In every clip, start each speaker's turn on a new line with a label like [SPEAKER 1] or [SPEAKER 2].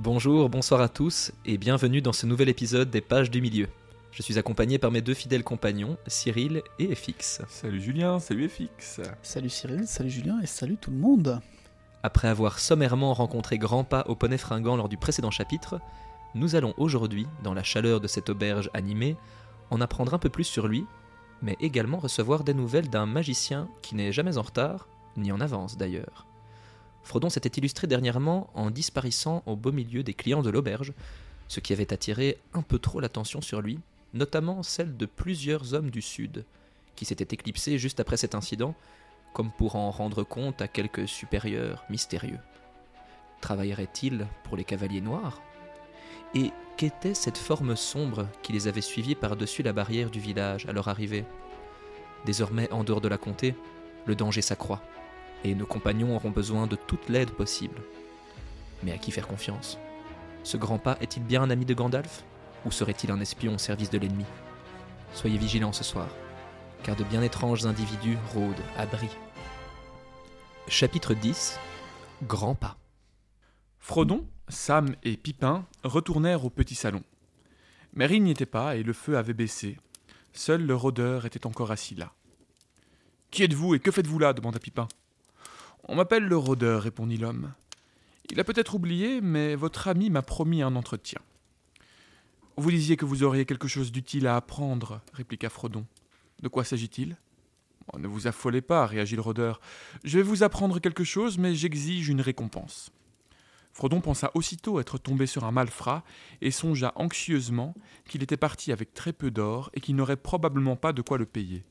[SPEAKER 1] Bonjour, bonsoir à tous et bienvenue dans ce nouvel épisode des Pages du Milieu. Je suis accompagné par mes deux fidèles compagnons, Cyril et FX.
[SPEAKER 2] Salut Julien, salut FX.
[SPEAKER 3] Salut Cyril, salut Julien et salut tout le monde.
[SPEAKER 1] Après avoir sommairement rencontré Grandpa au poney fringant lors du précédent chapitre, nous allons aujourd'hui, dans la chaleur de cette auberge animée, en apprendre un peu plus sur lui, mais également recevoir des nouvelles d'un magicien qui n'est jamais en retard, ni en avance d'ailleurs. Frodon s'était illustré dernièrement en disparaissant au beau milieu des clients de l'auberge, ce qui avait attiré un peu trop l'attention sur lui, notamment celle de plusieurs hommes du Sud, qui s'étaient éclipsés juste après cet incident, comme pour en rendre compte à quelques supérieurs mystérieux. Travaillerait-il pour les cavaliers noirs? Et qu'était cette forme sombre qui les avait suivis par-dessus la barrière du village à leur arrivée? Désormais en dehors de la comté, le danger s'accroît et nos compagnons auront besoin de toute l'aide possible. Mais à qui faire confiance? Ce grand pas est-il bien un ami de Gandalf? Ou serait-il un espion au service de l'ennemi? Soyez vigilants ce soir, car de bien étranges individus rôdent à Brie. Chapitre 10 Grand pas.
[SPEAKER 2] Frodon, Sam et Pipin retournèrent au petit salon. Mary n'y était pas et le feu avait baissé. Seul le rôdeur était encore assis là. Qui êtes-vous et que faites-vous là? demanda Pipin. On m'appelle le rôdeur, répondit l'homme. Il a peut-être oublié, mais votre ami m'a promis un entretien. Vous disiez que vous auriez quelque chose d'utile à apprendre, répliqua Frodon. De quoi s'agit-il? Ne vous affolez pas, réagit le rôdeur. Je vais vous apprendre quelque chose, mais j'exige une récompense. Frodon pensa aussitôt être tombé sur un malfrat et songea anxieusement qu'il était parti avec très peu d'or et qu'il n'aurait probablement pas de quoi le payer.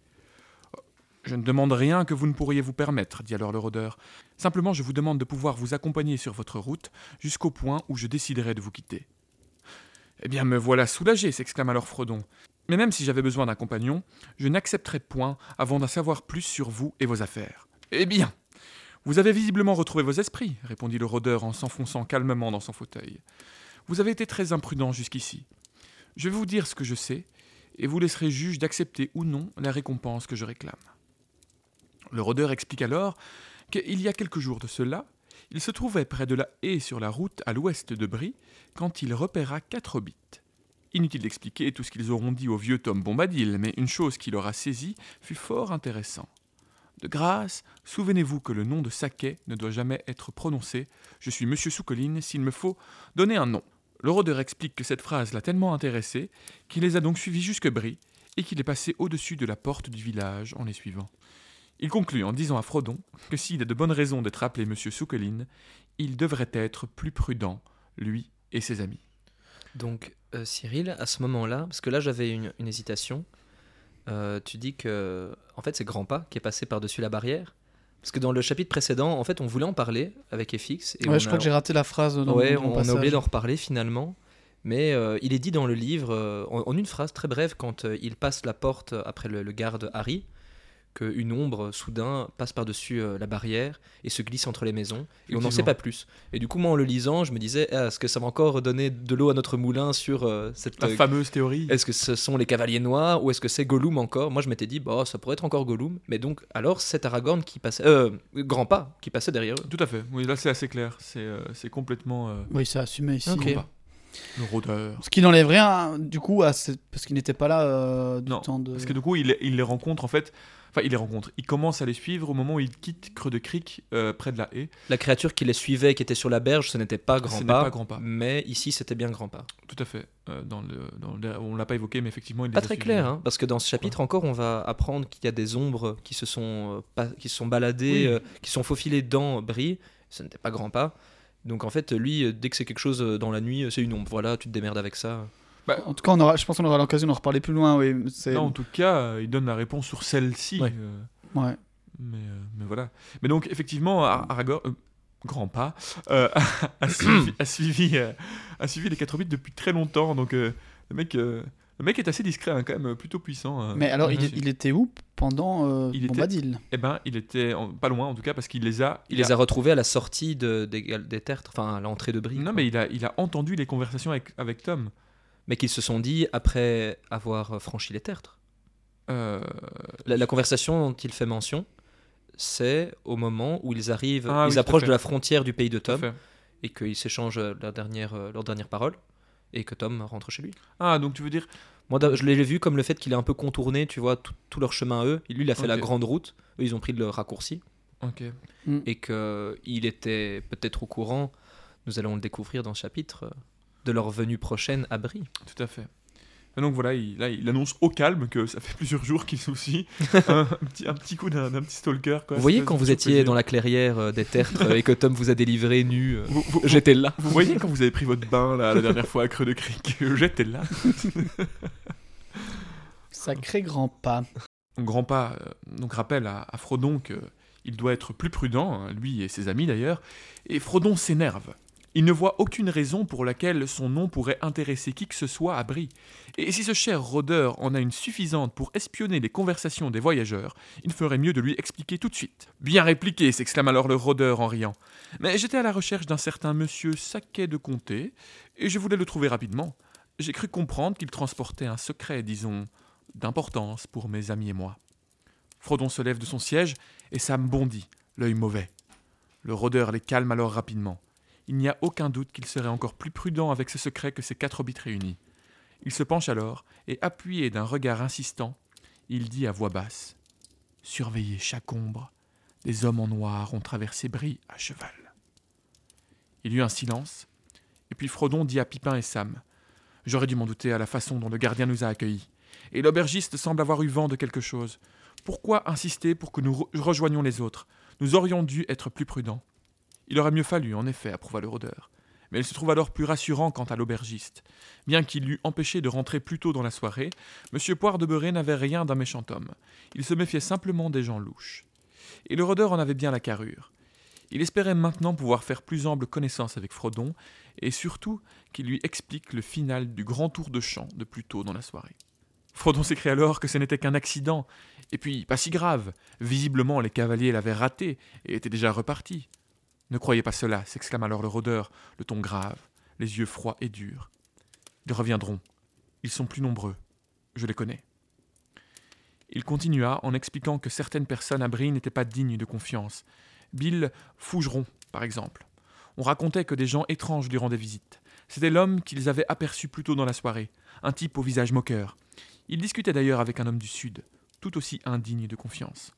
[SPEAKER 2] Je ne demande rien que vous ne pourriez vous permettre, dit alors le rôdeur. Simplement, je vous demande de pouvoir vous accompagner sur votre route jusqu'au point où je déciderai de vous quitter. Eh bien, me voilà soulagé, s'exclame alors Frodon. Mais même si j'avais besoin d'un compagnon, je n'accepterai point avant d'en savoir plus sur vous et vos affaires. Eh bien, vous avez visiblement retrouvé vos esprits, répondit le rôdeur en s'enfonçant calmement dans son fauteuil. Vous avez été très imprudent jusqu'ici. Je vais vous dire ce que je sais, et vous laisserez juge d'accepter ou non la récompense que je réclame. Le rôdeur explique alors qu'il y a quelques jours de cela, il se trouvait près de la haie sur la route à l'ouest de Brie quand il repéra quatre hobbits. Inutile d'expliquer tout ce qu'ils auront dit au vieux Tom Bombadil, mais une chose qui leur a saisi fut fort intéressant. De grâce, souvenez-vous que le nom de Saquet ne doit jamais être prononcé. Je suis Monsieur Soucoline, s'il me faut donner un nom. Le rôdeur explique que cette phrase l'a tellement intéressé qu'il les a donc suivis jusque Brie et qu'il est passé au-dessus de la porte du village en les suivant. Il conclut en disant à Frodon que s'il a de bonnes raisons d'être appelé Monsieur Soukeline, il devrait être plus prudent, lui et ses amis.
[SPEAKER 1] Donc, euh, Cyril, à ce moment-là, parce que là j'avais une, hésitation, euh, tu dis que en fait c'est Grandpa qui est passé par-dessus la barrière. Parce que dans le chapitre précédent, en fait, on voulait en parler avec FX.
[SPEAKER 3] Et ouais, je crois que j'ai raté la phrase. Dans
[SPEAKER 1] ouais, on, a oublié d'en reparler finalement. Mais euh, il est dit dans le livre, en, une phrase très brève, quand il passe la porte après le garde Harry, qu'une ombre soudain passe par-dessus euh, la barrière et se glisse entre les maisons et on n'en sait pas plus. Et du coup, moi en le lisant, je me disais ah, est-ce que ça va encore donner de l'eau à notre moulin sur euh, cette
[SPEAKER 2] la fameuse théorie
[SPEAKER 1] Est-ce que ce sont les cavaliers noirs ou est-ce que c'est Gollum encore? Moi je m'étais dit bah ça pourrait être encore Gollum, mais donc alors c'est Aragorn qui passait euh, grand pas qui passait derrière eux.
[SPEAKER 2] Tout à fait. Oui, là c'est assez clair, c'est c'est complètement
[SPEAKER 3] Oui, c'est assumé ici.
[SPEAKER 2] Le rôdeur.
[SPEAKER 3] Ce qui n'enlève rien, du coup, à parce qu'il n'était pas là du temps de.
[SPEAKER 2] Parce que du coup, il, il les rencontre en fait Enfin, il les rencontre. Il commence à les suivre au moment où il quitte Creux de Cric, euh, près de la haie.
[SPEAKER 1] La créature qui les suivait, qui était sur la berge, ce n'était pas Grand Pas. Mais ici, c'était bien Grand Pas.
[SPEAKER 2] Tout à fait. Euh, dans le, dans on l'a pas évoqué, mais effectivement, il
[SPEAKER 1] Pas très clair, hein, parce que dans ce chapitre encore, on va apprendre qu'il y a des ombres qui se sont, euh, pas, qui sont baladées, qui sont faufilées dans Brie. Ce n'était pas Grand Pas. Donc en fait, lui, dès que c'est quelque chose dans la nuit, c'est une ombre. Voilà, tu te démerdes avec ça.
[SPEAKER 3] Bah, en tout cas, on aura, je pense qu'on aura l'occasion d'en reparler plus loin. Oui,
[SPEAKER 2] non, en tout cas, il donne la réponse sur celle-ci.
[SPEAKER 3] Ouais. Ouais.
[SPEAKER 2] Mais, euh, mais, voilà. Mais donc, effectivement, Aragorn, euh, grand pas, euh, a, suivi, a, suivi, a, suivi, les 4 bits depuis très longtemps. Donc, le, mec, le mec est assez discret, hein, quand même, plutôt puissant.
[SPEAKER 3] mais alors, il, il, était où pendant
[SPEAKER 2] il
[SPEAKER 3] Bombadil?
[SPEAKER 2] Était, Eh ben, il était pas loin, en tout cas, parce qu'il les a.
[SPEAKER 1] Il, les a... retrouvés à la sortie de, des, des tertres, enfin, à l'entrée de Brie.
[SPEAKER 2] Non, mais il a, il a entendu les conversations avec, avec Tom.
[SPEAKER 1] Mais qu'ils se sont dit après avoir franchi les tertres. Euh, la, conversation dont il fait mention, c'est au moment où ils arrivent, ah ils approchent de la frontière du pays de Tom. et qu'ils s'échangent euh, leur dernière, euh, leur dernière parole et que Tom rentre chez lui.
[SPEAKER 2] Ah, donc tu veux dire.
[SPEAKER 1] Moi, je l'ai vu comme le fait qu'il est un peu contourné, tu vois, tout, tout leur chemin à eux. Lui, il a fait la grande route, eux, ils ont pris le raccourci
[SPEAKER 2] Ok.
[SPEAKER 1] et qu'il était peut-être au courant, nous allons le découvrir dans ce chapitre, euh, de leur venue prochaine à Brie.
[SPEAKER 2] Tout à fait. Et donc voilà, il, là, il annonce au calme que ça fait plusieurs jours qu'il soucie un, un petit, un petit coup d'un petit stalker. Quoi.
[SPEAKER 1] vous voyez quand vous étiez
[SPEAKER 2] plaisir.
[SPEAKER 1] dans la clairière euh, des tertres euh, et que Tom vous a délivré nu, euh, j'étais là.
[SPEAKER 2] vous voyez quand vous avez pris votre bain là, la dernière fois à Creux de Cric J'étais là.
[SPEAKER 3] Sacré grand pas.
[SPEAKER 2] Mon grand-pas euh, donc rappelle à, à Frodon qu'il doit être plus prudent, hein, lui et ses amis d'ailleurs, et Frodon s'énerve. Il ne voit aucune raison pour laquelle son nom pourrait intéresser qui que ce soit à Brie. Et si ce cher rôdeur en a une suffisante pour espionner les conversations des voyageurs, il ferait mieux de lui expliquer tout de suite. Bien répliqué, s'exclame alors le rôdeur en riant. Mais j'étais à la recherche d'un certain monsieur Saquet de Comté, et je voulais le trouver rapidement. J'ai cru comprendre qu'il transportait un secret, disons, d'importance pour mes amis et moi. Frodon se lève de son siège et Sam bondit, l'œil mauvais. Le rôdeur les calme alors rapidement. Il n'y a aucun doute qu'il serait encore plus prudent avec ce secret que ces quatre hobbits réunis. Il se penche alors et, appuyé d'un regard insistant, il dit à voix basse Surveillez chaque ombre. Des hommes en noir ont traversé Brie à cheval. Il y eut un silence, et puis Frodon dit à Pipin et Sam J'aurais dû m'en douter à la façon dont le gardien nous a accueillis. Et l'aubergiste semble avoir eu vent de quelque chose. Pourquoi insister pour que nous re- rejoignions les autres? Nous aurions dû être plus prudents. Il aurait mieux fallu, en effet, approuva le rôdeur. Mais il se trouve alors plus rassurant quant à l'aubergiste. Bien qu'il l'eût empêché de rentrer plus tôt dans la soirée, M. Poire de n'avait rien d'un méchant homme. Il se méfiait simplement des gens louches. Et le rôdeur en avait bien la carrure. Il espérait maintenant pouvoir faire plus ample connaissance avec Frodon, et surtout qu'il lui explique le final du grand tour de chant de plus tôt dans la soirée. Frodon s'écrie alors que ce n'était qu'un accident, et puis pas si grave. Visiblement, les cavaliers l'avaient raté et étaient déjà repartis. Ne croyez pas cela, s'exclame alors le rôdeur, le ton grave, les yeux froids et durs. Ils reviendront. Ils sont plus nombreux. Je les connais. Il continua en expliquant que certaines personnes à Brie n'étaient pas dignes de confiance. Bill Fougeron, par exemple. On racontait que des gens étranges lui rendaient visite. C'était l'homme qu'ils avaient aperçu plus tôt dans la soirée, un type au visage moqueur. Il discutait d'ailleurs avec un homme du Sud, tout aussi indigne de confiance.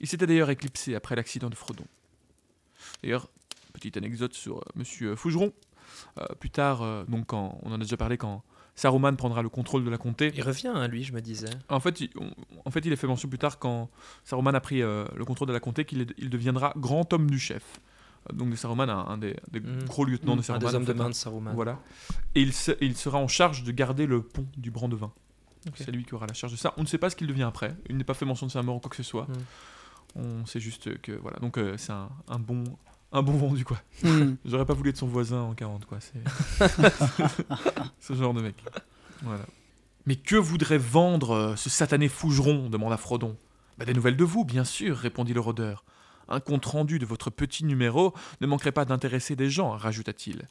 [SPEAKER 2] Il s'était d'ailleurs éclipsé après l'accident de Frodon. D'ailleurs, petite anecdote sur euh, Monsieur Fougeron. Euh, plus tard, euh, donc quand on en a déjà parlé, quand Saruman prendra le contrôle de la comté,
[SPEAKER 1] Il revient, hein, lui, je me disais.
[SPEAKER 2] en fait, il, on- en fait, il est fait mention plus tard quand Saruman a pris euh, le contrôle de la comté qu'il il deviendra grand homme du chef. Donc Saruman, un, un des, des
[SPEAKER 1] Mm.
[SPEAKER 2] gros lieutenants de
[SPEAKER 1] Un
[SPEAKER 2] Saruman.
[SPEAKER 1] des hommes
[SPEAKER 2] en
[SPEAKER 1] de
[SPEAKER 2] fait,
[SPEAKER 1] main
[SPEAKER 2] hein.
[SPEAKER 1] de Saruman.
[SPEAKER 2] Voilà. Et il, se- il sera en charge de garder le pont du Brandevin. C'est lui qui aura la charge de ça. On ne sait pas ce qu'il devient après. Il n'est pas fait mention de sa mort ou quoi que ce soit.
[SPEAKER 1] Mm.
[SPEAKER 2] On sait juste que voilà. Donc euh, c'est un, un bon un bon vendu quoi.
[SPEAKER 3] Hmm.
[SPEAKER 2] J'aurais pas voulu être son voisin en 40 quoi. C'est ce genre de mec. Voilà. Mais que voudrait vendre euh, ce satané fougeron demanda Frodon. Bah, des nouvelles de vous, bien sûr, répondit le rôdeur. Un compte rendu de votre petit numéro ne manquerait pas d'intéresser des gens, rajouta-t-il.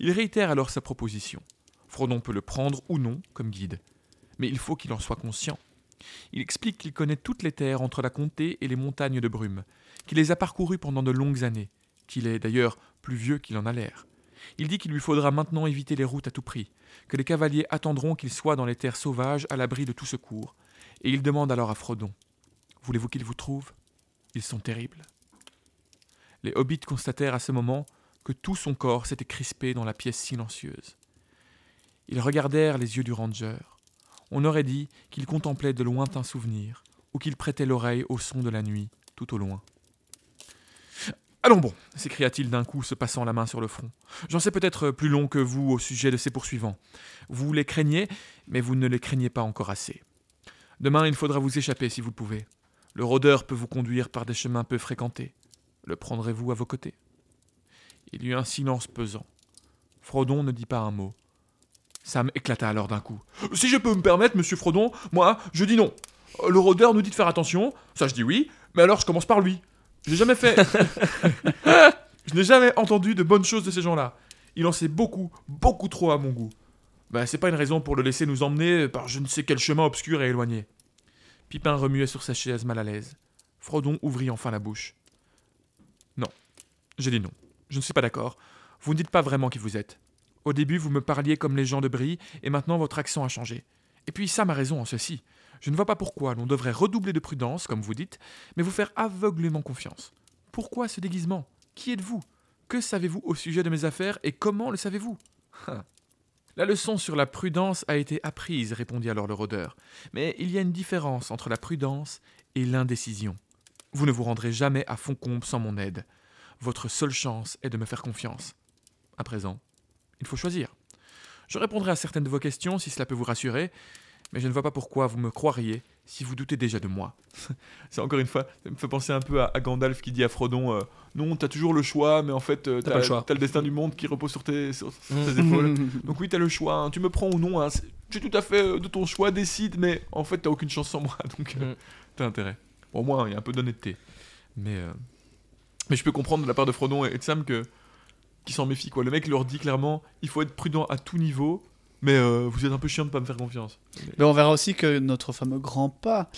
[SPEAKER 2] Il réitère alors sa proposition. Frodon peut le prendre ou non comme guide. Mais il faut qu'il en soit conscient. Il explique qu'il connaît toutes les terres entre la comté et les montagnes de brume, qu'il les a parcourues pendant de longues années, qu'il est d'ailleurs plus vieux qu'il en a l'air. Il dit qu'il lui faudra maintenant éviter les routes à tout prix, que les cavaliers attendront qu'il soit dans les terres sauvages à l'abri de tout secours, et il demande alors à Frodon Voulez-vous qu'il vous trouve? Ils sont terribles. Les hobbits constatèrent à ce moment que tout son corps s'était crispé dans la pièce silencieuse. Ils regardèrent les yeux du ranger. On aurait dit qu'il contemplait de lointains souvenirs, ou qu'il prêtait l'oreille au son de la nuit, tout au loin. Allons bon, s'écria-t-il d'un coup, se passant la main sur le front. J'en sais peut-être plus long que vous au sujet de ces poursuivants. Vous les craignez, mais vous ne les craignez pas encore assez. Demain, il faudra vous échapper si vous pouvez. Le rôdeur peut vous conduire par des chemins peu fréquentés. Le prendrez-vous à vos côtés? Il y eut un silence pesant. Frodon ne dit pas un mot. Sam éclata alors d'un coup. Si je peux me permettre, monsieur Frodon, moi, je dis non. Euh, Le rôdeur nous dit de faire attention, ça je dis oui, mais alors je commence par lui. J'ai jamais fait. je n'ai jamais entendu de bonnes choses de ces gens-là. Il en sait beaucoup, beaucoup trop à mon goût. Ben, c'est pas une raison pour le laisser nous emmener par je ne sais quel chemin obscur et éloigné. Pipin remuait sur sa chaise mal à l'aise. Frodon ouvrit enfin la bouche. Non. J'ai dit non. Je ne suis pas d'accord. Vous ne dites pas vraiment qui vous êtes. Au début, vous me parliez comme les gens de Brie, et maintenant votre accent a changé. Et puis Sam a raison en ceci. Je ne vois pas pourquoi l'on devrait redoubler de prudence, comme vous dites, mais vous faire aveuglément confiance. Pourquoi ce déguisement? Qui êtes-vous? Que savez-vous au sujet de mes affaires et comment le savez-vous? La leçon sur la prudence a été apprise, répondit alors le rôdeur. Mais il y a une différence entre la prudence et l'indécision. Vous ne vous rendrez jamais à Foncombe sans mon aide. Votre seule chance est de me faire confiance. À présent, il faut choisir. Je répondrai à certaines de vos questions si cela peut vous rassurer, mais je ne vois pas pourquoi vous me croiriez si vous doutez déjà de moi. C'est encore une fois, ça me fait penser un peu à, à Gandalf qui dit à Frodon euh, Non, t'as toujours le choix, mais en fait, euh,
[SPEAKER 1] T'as pas le choix.
[SPEAKER 2] t'as le destin du monde qui repose sur tes, sur- sur
[SPEAKER 1] Mm.
[SPEAKER 2] tes épaules. Donc, oui, t'as le choix, hein. tu me prends ou non, hein. Suis tout à fait euh, de ton choix, décide, mais en fait, t'as aucune chance sans moi, donc euh,
[SPEAKER 1] Mm.
[SPEAKER 2] t'as intérêt. Bon, au moins, il y a un peu d'honnêteté. Mais, euh, mais je peux comprendre de la part de Frodon et de Sam que qui s'en méfient, quoi. Le mec leur dit clairement Il faut être prudent à tout niveau. Mais euh, vous êtes un peu chiant de pas me faire confiance.
[SPEAKER 3] Mais on verra aussi que notre fameux grand pas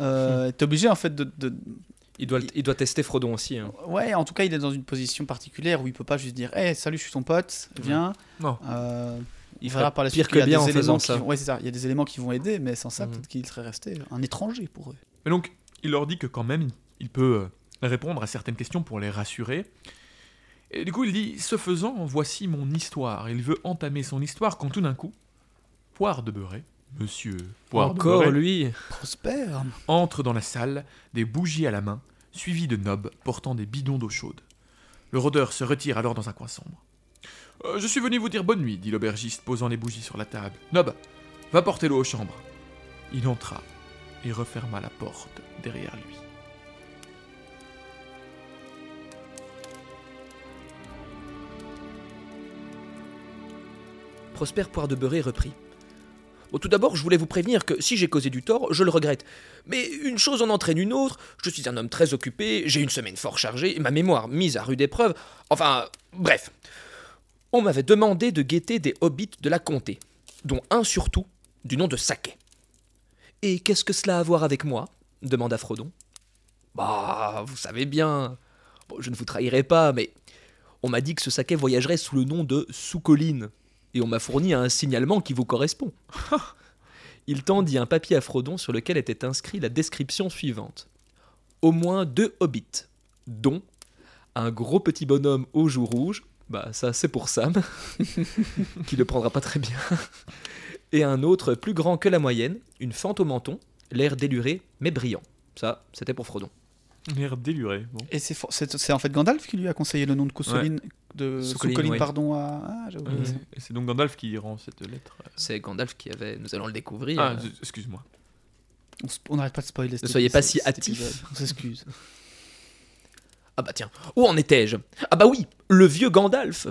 [SPEAKER 3] euh, est obligé en fait de, de-
[SPEAKER 1] Il doit, il doit tester Frodon aussi. hein.
[SPEAKER 3] Ouais, en tout cas, il est dans une position particulière où il peut pas juste dire Hey, salut, je suis ton pote, viens.
[SPEAKER 2] Non.
[SPEAKER 3] Euh,
[SPEAKER 1] Il
[SPEAKER 3] verra par la
[SPEAKER 1] pire
[SPEAKER 3] suite qu'il y a
[SPEAKER 1] bien
[SPEAKER 3] des
[SPEAKER 1] en
[SPEAKER 3] éléments
[SPEAKER 1] faisant
[SPEAKER 3] qui
[SPEAKER 1] ça.
[SPEAKER 3] vont- Ouais, c'est ça. Il y a des éléments qui vont aider, mais sans ça,
[SPEAKER 1] Mhm.
[SPEAKER 3] peut-être qu'il serait resté un étranger pour eux.
[SPEAKER 2] Mais donc, il leur dit que quand même, il- peut euh, répondre à certaines questions pour les rassurer. Et du coup, il dit Ce faisant, voici mon histoire. Il veut entamer son histoire quand tout d'un coup, Poire de Beurré, monsieur Poire de
[SPEAKER 1] Encore
[SPEAKER 2] Beurré,
[SPEAKER 1] lui.
[SPEAKER 3] Prospère.
[SPEAKER 2] entre dans la salle, des bougies à la main, suivi de Nob portant des bidons d'eau chaude. Le rôdeur se retire alors dans un coin sombre. Euh, je suis venu vous dire bonne nuit, dit l'aubergiste, posant les bougies sur la table. Nob, va porter l'eau aux chambres. Il entra et referma la porte derrière lui.
[SPEAKER 4] Prosper Poire de Beurré reprit. Tout d'abord, je voulais vous prévenir que si j'ai causé du tort, je le regrette. Mais une chose en entraîne une autre, je suis un homme très occupé, j'ai une semaine fort chargée, ma mémoire mise à rude épreuve. Enfin, bref. On m'avait demandé de guetter des hobbits de la comté, dont un surtout, du nom de Saquet. Et qu'est-ce que cela a à voir avec moi? demanda Frodon. Bah, vous savez bien. Je ne vous trahirai pas, mais on m'a dit que ce Saquet voyagerait sous le nom de Sous-Colline et on m'a fourni un signalement qui vous correspond. Il tendit un papier à Frodon sur lequel était inscrit la description suivante. Au moins deux hobbits, dont un gros petit bonhomme aux joues rouges, bah ça c'est pour Sam, qui le prendra pas très bien, et un autre plus grand que la moyenne, une fente au menton, l'air déluré mais brillant. Ça, c'était pour Frodon.
[SPEAKER 2] L'air déluré. Bon.
[SPEAKER 3] Et c'est for- c'est c'est en fait Gandalf qui lui a conseillé le nom de Cousseline, de
[SPEAKER 1] Soucoline,
[SPEAKER 3] Soucoline,
[SPEAKER 1] ouais.
[SPEAKER 3] pardon, à. Ah, j'ai oublié.
[SPEAKER 2] Et c'est donc Gandalf qui rend cette lettre.
[SPEAKER 1] C'est Gandalf qui avait. Nous allons le découvrir.
[SPEAKER 2] Ah,
[SPEAKER 1] Euh,
[SPEAKER 2] excuse-moi.
[SPEAKER 3] On n'arrête pas de spoiler. cet
[SPEAKER 1] soyez pas si hâtifs.
[SPEAKER 3] On s'excuse.
[SPEAKER 4] Ah bah tiens, où en étais-je? Ah bah oui, le vieux Gandalf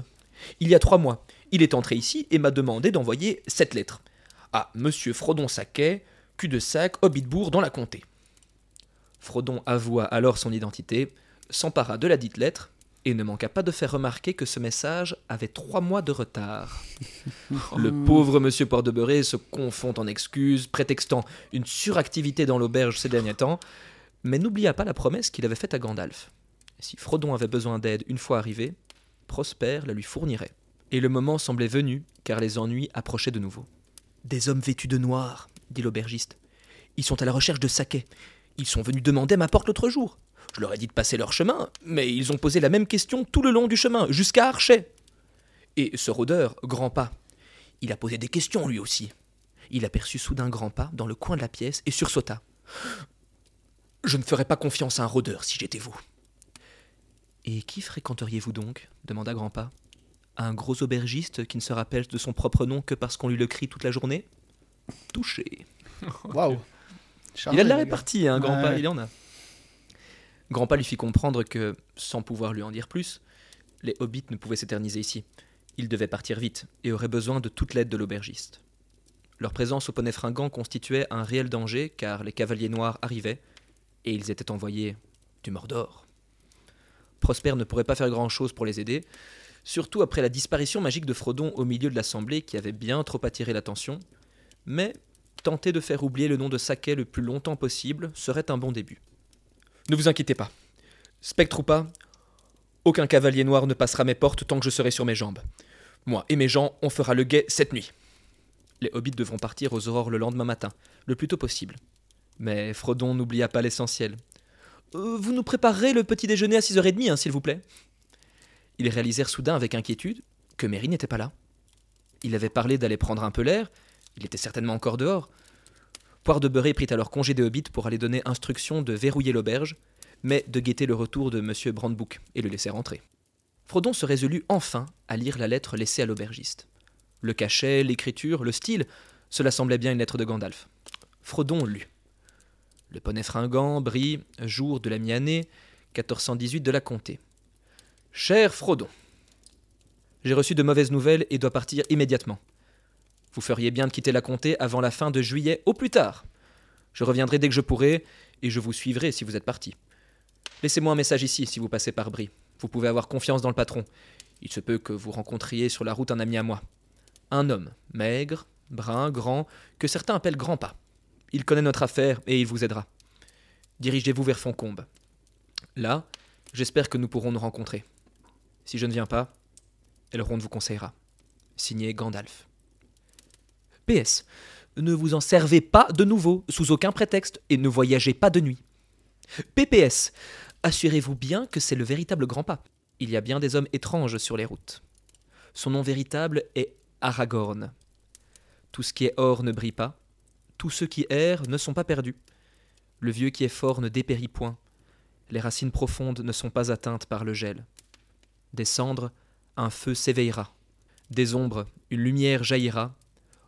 [SPEAKER 4] Il y a trois mois, il est entré ici et m'a demandé d'envoyer cette lettre. À Monsieur Frodon Saquet, cul-de-sac, Hobbitbourg, dans la comté.
[SPEAKER 1] Frodon avoua alors son identité, s'empara de la dite lettre, et ne manqua pas de faire remarquer que ce message avait trois mois de retard. Le pauvre monsieur Port-de-Beurré se confond en excuses, prétextant une suractivité dans l'auberge ces derniers temps, mais n'oublia pas la promesse qu'il avait faite à Gandalf. Si Frodon avait besoin d'aide une fois arrivé, Prosper la lui fournirait. Et le moment semblait venu, car les ennuis approchaient de nouveau.
[SPEAKER 4] Des hommes vêtus de noir, dit l'aubergiste. Ils sont à la recherche de Saquet. Ils sont venus demander ma porte l'autre jour. Je leur ai dit de passer leur chemin, mais ils ont posé la même question tout le long du chemin, jusqu'à Archet. Et ce rôdeur, grand pas, il a posé des questions lui aussi. Il aperçut soudain grand pas dans le coin de la pièce et sursauta. Je ne ferais pas confiance à un rôdeur si j'étais vous.
[SPEAKER 1] Et qui fréquenteriez-vous donc? demanda Grandpa. Un gros aubergiste qui ne se rappelle de son propre nom que parce qu'on lui le crie toute la journée? Touché.
[SPEAKER 3] Waouh.
[SPEAKER 1] Il a de la répartie, hein, Grandpa,
[SPEAKER 3] Ouais.
[SPEAKER 1] il en a. Grandpa lui fit comprendre que, sans pouvoir lui en dire plus, les hobbits ne pouvaient s'éterniser ici. Ils devaient partir vite et auraient besoin de toute l'aide de l'aubergiste. Leur présence au poney fringant constituait un réel danger car les cavaliers noirs arrivaient et ils étaient envoyés du Mordor. Prosper ne pourrait pas faire grand-chose pour les aider, surtout après la disparition magique de Frodon au milieu de l'assemblée qui avait bien trop attiré l'attention, mais tenter de faire oublier le nom de Saquet le plus longtemps possible serait un bon début. Ne vous inquiétez pas. Spectre ou pas, Aucun cavalier noir ne passera mes portes tant que je serai sur mes jambes. Moi et mes gens, on fera le guet cette nuit. Les hobbits devront partir aux aurores le lendemain matin, le plus tôt possible. Mais Frodon n'oublia pas l'essentiel. Euh, vous nous préparerez le petit déjeuner à 6h30, hein, s'il vous plaît. Ils réalisèrent soudain avec inquiétude que Merry n'était pas là. Il avait parlé d'aller prendre un peu l'air, il était certainement encore dehors. Poire de Beurré prit alors congé des hobbits pour aller donner instruction de verrouiller l'auberge, mais de guetter le retour de M. Brandbouc et le laisser rentrer. Frodon se résolut enfin à lire la lettre laissée à l'aubergiste. Le cachet, l'écriture, le style, cela semblait bien une lettre de Gandalf. Frodon lut. Le poney fringant, Brie, jour de la mi-année, 1418 de la comté. Cher Frodon, j'ai reçu de mauvaises nouvelles et dois partir immédiatement. Vous feriez bien de quitter la comté avant la fin de juillet au plus tard. Je reviendrai dès que je pourrai, et je vous suivrai si vous êtes parti. Laissez-moi un message ici si vous passez par Brie. Vous pouvez avoir confiance dans le patron. Il se peut que vous rencontriez sur la route un ami à moi. Un homme, maigre, brun, grand, que certains appellent grand pas. Il connaît notre affaire et il vous aidera. Dirigez-vous vers Foncombe. Là, j'espère que nous pourrons nous rencontrer. Si je ne viens pas, Elrond vous conseillera. Signé Gandalf. PS. Ne vous en servez pas de nouveau, sous aucun prétexte, et ne voyagez pas de nuit. PPS. Assurez-vous bien que c'est le véritable grand pas. Il y a bien des hommes étranges sur les routes. Son nom véritable est Aragorn. Tout ce qui est or ne brille pas. Tous ceux qui errent ne sont pas perdus. Le vieux qui est fort ne dépérit point. Les racines profondes ne sont pas atteintes par le gel. Des cendres, un feu s'éveillera. Des ombres, une lumière jaillira.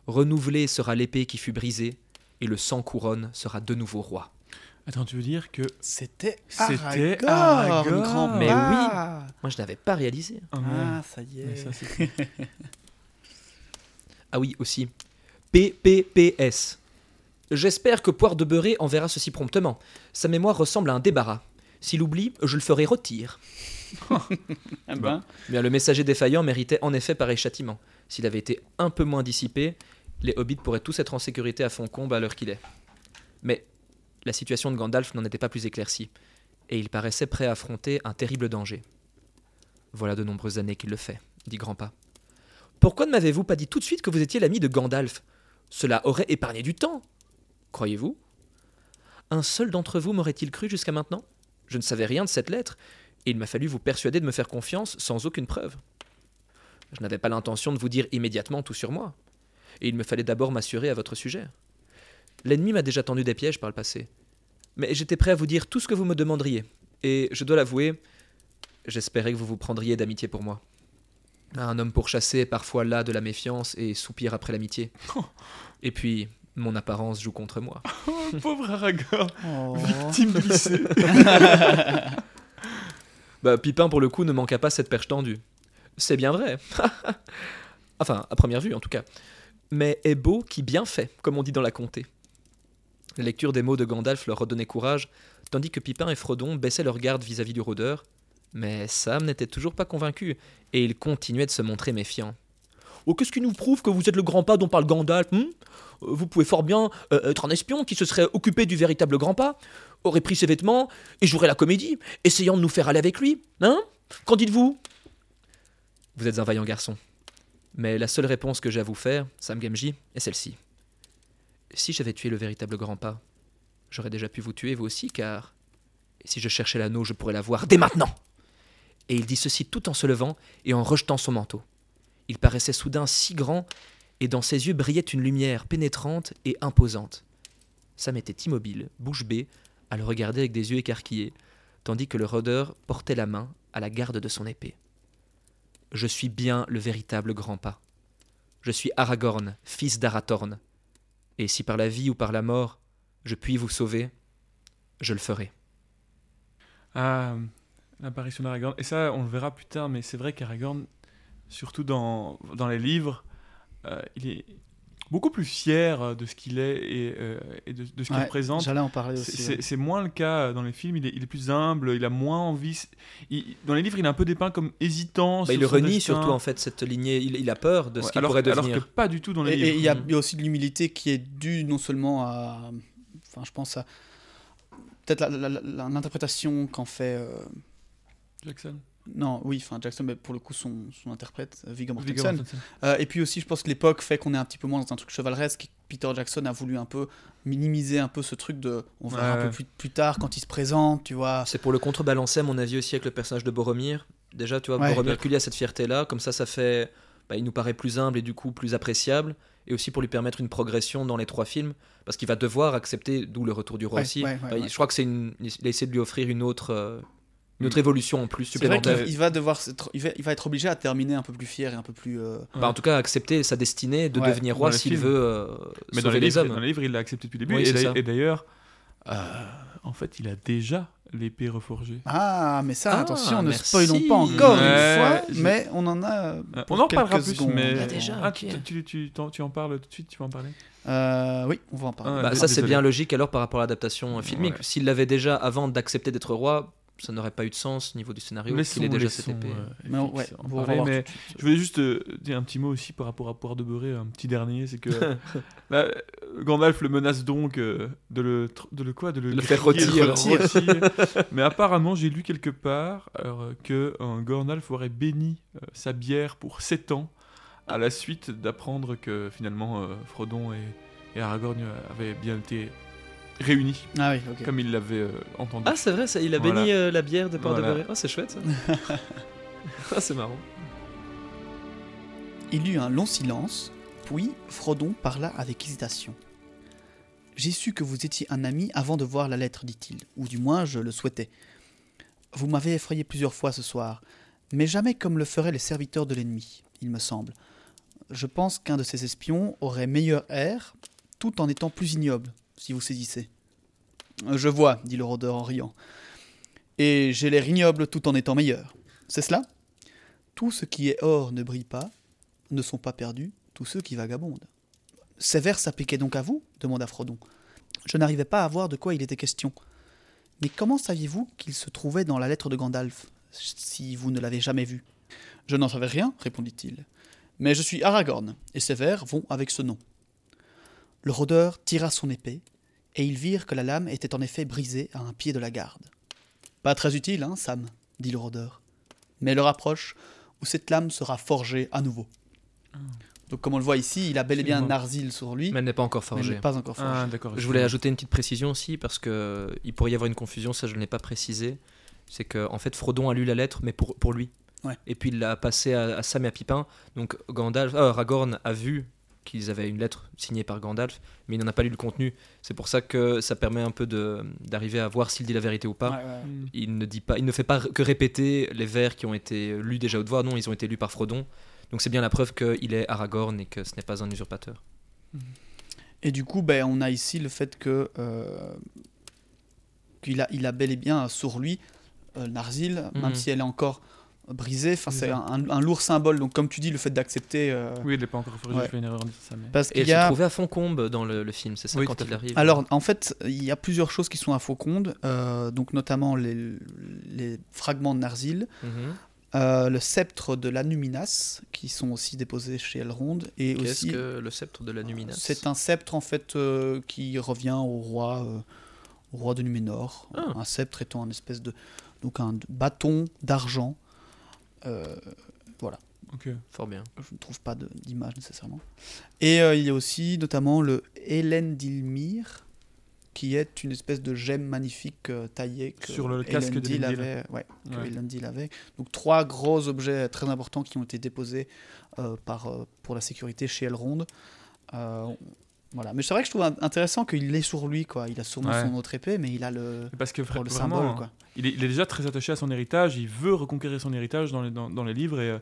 [SPEAKER 1] Renouvelée sera l'épée qui fut brisée, et le sang couronne sera de nouveau roi.
[SPEAKER 2] Attends, tu veux dire que.
[SPEAKER 3] C'était
[SPEAKER 2] C'était
[SPEAKER 3] Aragorn,
[SPEAKER 2] Aragorn.
[SPEAKER 3] grand
[SPEAKER 1] Mais
[SPEAKER 3] pas.
[SPEAKER 1] Moi, je n'avais pas réalisé.
[SPEAKER 2] Ah.
[SPEAKER 3] Ah, ça y est.
[SPEAKER 2] ça,
[SPEAKER 1] Ah oui, aussi. PPPS. J'espère que Poire de Beurré enverra ceci promptement. Sa mémoire ressemble à un débarras. S'il oublie, je le ferai retire.
[SPEAKER 3] Ah ben,
[SPEAKER 1] Bien, le messager défaillant méritait en effet pareil châtiment. S'il avait été un peu moins dissipé, les hobbits pourraient tous être en sécurité à Foncombe à l'heure qu'il est. Mais la situation de Gandalf n'en était pas plus éclaircie, et il paraissait prêt à affronter un terrible danger. Voilà de nombreuses années qu'il le fait, dit Grandpa. Pourquoi ne m'avez-vous pas dit tout de suite que vous étiez l'ami de Gandalf? Cela aurait épargné du temps. Croyez-vous? Un seul d'entre vous m'aurait-il cru jusqu'à maintenant? Je ne savais rien de cette lettre, et il m'a fallu vous persuader de me faire confiance sans aucune preuve. Je n'avais pas l'intention de vous dire immédiatement tout sur moi, et il me fallait d'abord m'assurer à votre sujet. L'ennemi m'a déjà tendu des pièges par le passé, mais j'étais prêt à vous dire tout ce que vous me demanderiez, et je dois l'avouer, j'espérais que vous vous prendriez d'amitié pour moi. Un homme pourchassé est parfois là de la méfiance et soupire après l'amitié. Et puis, mon apparence joue contre moi.
[SPEAKER 2] Oh, pauvre Aragorn,
[SPEAKER 3] oh.
[SPEAKER 2] victime glissée.
[SPEAKER 1] Bah, Pipin, pour le coup, ne manqua pas cette perche tendue. C'est bien vrai. enfin, à première vue, en tout cas. Mais est beau qui bien fait, comme on dit dans la comté. La lecture des mots de Gandalf leur redonnait courage, tandis que Pipin et Frodon baissaient leur garde vis-à-vis du rôdeur. Mais Sam n'était toujours pas convaincu, et il continuait de se montrer méfiant. Oh, qu'est-ce qui nous prouve que vous êtes le grand pas dont parle Gandalf hein Euh, Vous pouvez fort bien euh, être un espion qui se serait occupé du véritable grand pas, aurait pris ses vêtements et jouerait la comédie, essayant de nous faire aller avec lui. Hein? Qu'en dites-vous? Vous êtes un vaillant garçon. Mais la seule réponse que j'ai à vous faire, Sam Gamgee, est celle-ci. Si j'avais tué le véritable grand pas, j'aurais déjà pu vous tuer vous aussi, car si je cherchais l'anneau, je pourrais l'avoir dès maintenant. Et il dit ceci tout en se levant et en rejetant son manteau. Il paraissait soudain si grand, et dans ses yeux brillait une lumière pénétrante et imposante. Sam était immobile, bouche bée, à le regarder avec des yeux écarquillés, tandis que le rôdeur portait la main à la garde de son épée. Je suis bien le véritable grand pas. Je suis Aragorn, fils d'Arathorn. Et si par la vie ou par la mort, je puis vous sauver, je le ferai.
[SPEAKER 2] Ah, l'apparition d'Aragorn. Et ça, on le verra plus tard, mais c'est vrai qu'Aragorn, surtout dans, dans les livres, euh, il est beaucoup plus fier euh, de ce qu'il est et, euh, et de, de ce qu'il
[SPEAKER 3] Ouais,
[SPEAKER 2] représente.
[SPEAKER 3] J'allais en parler
[SPEAKER 2] C'est-
[SPEAKER 3] aussi.
[SPEAKER 2] C'est
[SPEAKER 3] ouais.
[SPEAKER 2] moins le cas dans les films, il est, il est plus humble, il a moins envie. il- dans les livres, il est un peu dépeint comme hésitant.
[SPEAKER 1] Bah,
[SPEAKER 2] sur
[SPEAKER 1] il le renie
[SPEAKER 2] destin.
[SPEAKER 1] surtout en fait cette lignée. Il, il a peur de ce
[SPEAKER 2] Ouais,
[SPEAKER 1] qu'il
[SPEAKER 2] alors,
[SPEAKER 1] pourrait
[SPEAKER 2] alors
[SPEAKER 1] devenir.
[SPEAKER 2] que pas du tout dans les
[SPEAKER 3] Et-
[SPEAKER 2] livres.
[SPEAKER 3] Et il y, a,
[SPEAKER 1] Mhm.
[SPEAKER 3] il y a aussi de l'humilité qui est due non seulement à. Enfin, je pense à. Peut-être l'interprétation qu'en fait. euh,
[SPEAKER 2] Jackson.
[SPEAKER 3] Non, oui, enfin Jackson, mais pour le coup, son, son interprète, euh, Viggo
[SPEAKER 2] Viggo
[SPEAKER 3] Mortensen. Euh, et puis aussi, je pense que l'époque fait qu'on est un petit peu moins dans un truc chevaleresque. Peter Jackson a voulu un peu minimiser un peu ce truc de. On verra
[SPEAKER 2] Ouais.
[SPEAKER 3] un peu plus, plus tard quand il se présente, tu vois.
[SPEAKER 1] C'est pour le contrebalancer, à mon avis, aussi avec le personnage de Boromir. Déjà, tu vois,
[SPEAKER 3] Ouais.
[SPEAKER 1] Boromir Cully a cette fierté-là, comme ça, ça fait. bah, il nous paraît plus humble et du coup plus appréciable, et aussi pour lui permettre une progression dans les trois films, parce qu'il va devoir accepter, d'où le retour du roi
[SPEAKER 3] Ouais,
[SPEAKER 1] aussi.
[SPEAKER 3] ouais, ouais,
[SPEAKER 1] Bah. Je crois que c'est une. Il a essayé de lui offrir une autre. euh, une autre
[SPEAKER 2] Mm.
[SPEAKER 1] évolution en plus
[SPEAKER 3] C'est vrai
[SPEAKER 1] supplémentaire.
[SPEAKER 3] qu'il il va devoir, s'être- il va, il va être obligé à terminer un peu plus fier et un peu plus. euh,
[SPEAKER 1] Bah, en tout cas, accepter sa destinée de
[SPEAKER 3] Ouais,
[SPEAKER 1] devenir roi s'il veut euh,
[SPEAKER 2] Mais dans les,
[SPEAKER 1] les
[SPEAKER 2] livres,
[SPEAKER 1] hommes.
[SPEAKER 2] dans les livres, il l'a accepté depuis le début.
[SPEAKER 1] Oui,
[SPEAKER 2] et d'ailleurs- euh, en fait, il a déjà l'épée reforgée.
[SPEAKER 3] Ah, mais ça,
[SPEAKER 1] Ah,
[SPEAKER 3] attention, ne spoilons pas encore une fois, mais on en a. Pour
[SPEAKER 2] on en parlera plus,
[SPEAKER 3] secondes.
[SPEAKER 2] mais.
[SPEAKER 1] Ah, déjà,
[SPEAKER 2] Ah, tu, tu, tu, t'en- tu en parles tout de suite, tu vas en parler?
[SPEAKER 3] Euh, oui, on va en parler.
[SPEAKER 2] Ah,
[SPEAKER 1] Bah, ça, c'est bien logique alors par rapport à l'adaptation filmique.
[SPEAKER 2] Ouais.
[SPEAKER 1] S'il l'avait déjà avant d'accepter d'être roi, ça n'aurait pas eu de sens au niveau du scénario. Qu'il ait déjà cette épée.
[SPEAKER 2] euh,
[SPEAKER 3] ouais,
[SPEAKER 2] en
[SPEAKER 3] on va
[SPEAKER 2] parler,
[SPEAKER 3] voir
[SPEAKER 2] mais. Je voulais juste euh, dire un petit mot aussi par rapport à Poire de Beurré, un petit dernier, c'est que là, Gandalf le menace donc euh, de le de le quoi de le,
[SPEAKER 1] Le faire
[SPEAKER 2] rôtir. Mais apparemment, j'ai lu quelque part alors, euh, que euh, Gandalf aurait béni euh, sa bière pour 7 ans à la suite d'apprendre que finalement euh, Frodon et, et Aragorn avaient bien été réunis
[SPEAKER 3] Ah oui, ok.
[SPEAKER 2] comme il l'avait euh, entendu.
[SPEAKER 1] Ah, c'est vrai, ça, il a
[SPEAKER 2] Voilà.
[SPEAKER 1] béni euh, la bière de Port
[SPEAKER 2] Voilà.
[SPEAKER 1] de Beurré. Ah, c'est chouette ça. ah, c'est marrant.
[SPEAKER 3] Il y eut un long silence, puis Frodon parla avec hésitation. J'ai su que vous étiez un ami avant de voir la lettre, dit-il, ou du moins je le souhaitais. Vous m'avez effrayé plusieurs fois ce soir, mais jamais comme le feraient les serviteurs de l'ennemi, il me semble. Je pense qu'un de ces espions aurait meilleur air, tout en étant plus ignoble, vous saisissez. Je vois, dit le rôdeur en riant. Et j'ai l'air ignoble tout en étant meilleur. C'est cela? Tout ce qui est or ne brille pas, ne sont pas perdus tous ceux qui vagabondent. Ces vers s'appliquaient donc à vous? demanda Frodon. Je n'arrivais pas à voir de quoi il était question. Mais comment saviez-vous qu'il se trouvait dans la lettre de Gandalf, si vous ne l'avez jamais vu Je n'en savais rien, répondit-il. Mais je suis Aragorn, et ces vers vont avec ce nom. Le rôdeur tira son épée, et ils virent que la lame était en effet brisée à un pied de la garde. Pas très utile, hein, Sam dit le rôdeur. Mais l'heure approche où cette lame sera forgée à nouveau. Donc comme on le voit ici, il a bel et bien un sur lui,
[SPEAKER 1] Mais elle n'est pas encore forgée.
[SPEAKER 3] n'est pas encore forgé.
[SPEAKER 2] Ah, d'accord.
[SPEAKER 1] Je voulais ajouter une petite précision aussi parce que euh, il pourrait y avoir une confusion, ça je ne l'ai pas précisé. C'est que en fait Frodon a lu la lettre, mais pour, pour lui.
[SPEAKER 3] Ouais.
[SPEAKER 1] Et puis il l'a passée à, à Sam et à Pipin. Donc Gandalf, euh, Aragorn a vu qu'ils avaient une lettre signée par Gandalf, mais il n'en a pas lu le contenu. C'est pour ça que ça permet un peu d'arriver à voir s'il dit la vérité ou pas.
[SPEAKER 3] Ouais, ouais.
[SPEAKER 2] Hmm.
[SPEAKER 1] Il ne dit pas, il ne fait pas que répéter les vers qui ont été lus déjà haute voix. Non, ils ont été lus par Frodon. Donc c'est bien la preuve qu'il est Aragorn et que ce n'est pas un usurpateur.
[SPEAKER 3] Et du coup, ben, on a ici le fait que euh, qu'il a, il a bel et bien sur lui euh, Narzil, même si elle est encore brisée. Enfin,
[SPEAKER 2] C'est
[SPEAKER 3] un, un lourd symbole. Donc, comme tu dis, le fait d'accepter. euh,
[SPEAKER 2] Oui, il n'est pas encore forgé,
[SPEAKER 3] Ouais.
[SPEAKER 2] j'ai fait une erreur ça. Mais...
[SPEAKER 3] Parce
[SPEAKER 1] Et
[SPEAKER 3] qu'il
[SPEAKER 1] elle
[SPEAKER 3] y
[SPEAKER 1] se
[SPEAKER 3] a.
[SPEAKER 1] trouvait à Foncombe dans le, le film, c'est ça
[SPEAKER 2] Oui,
[SPEAKER 1] quand il arrive?
[SPEAKER 3] Alors, en fait, il y a plusieurs choses qui sont à Fauconde, euh, donc notamment les, les fragments de Narzil,
[SPEAKER 1] Mhm.
[SPEAKER 3] euh, le sceptre de l'Anuminas, qui sont aussi déposés chez Elrond, et
[SPEAKER 1] Qu'est-ce
[SPEAKER 3] aussi
[SPEAKER 1] que le sceptre de la Numinas?
[SPEAKER 3] C'est un sceptre en fait euh, qui revient au roi, euh, au roi de Numénor.
[SPEAKER 1] Ah.
[SPEAKER 3] Un sceptre étant un espèce de donc un bâton d'argent. Euh,
[SPEAKER 2] Ok.
[SPEAKER 1] Fort bien.
[SPEAKER 3] je ne trouve pas de- d'image nécessairement. Et euh, il y a aussi notamment le Elendilmir, qui est une espèce de gemme magnifique euh, taillée que
[SPEAKER 2] Sur le casque
[SPEAKER 3] Elendil
[SPEAKER 2] d'Elendil.
[SPEAKER 3] avait. Ouais, que
[SPEAKER 2] Ouais.
[SPEAKER 3] Avait. Donc trois gros objets très importants qui ont été déposés euh, par, euh, pour la sécurité chez Elrond. Voilà. Mais c'est vrai que je trouve int- intéressant qu'il l'ait sur lui. Quoi. Il a sûrement
[SPEAKER 2] Ouais.
[SPEAKER 3] son autre épée, mais il a le,
[SPEAKER 2] Parce que
[SPEAKER 3] pour le
[SPEAKER 2] vraiment,
[SPEAKER 3] symbole. Quoi.
[SPEAKER 2] Il, est, il est déjà très attaché à son héritage, il veut reconquérir son héritage dans les, dans, dans les livres et, euh,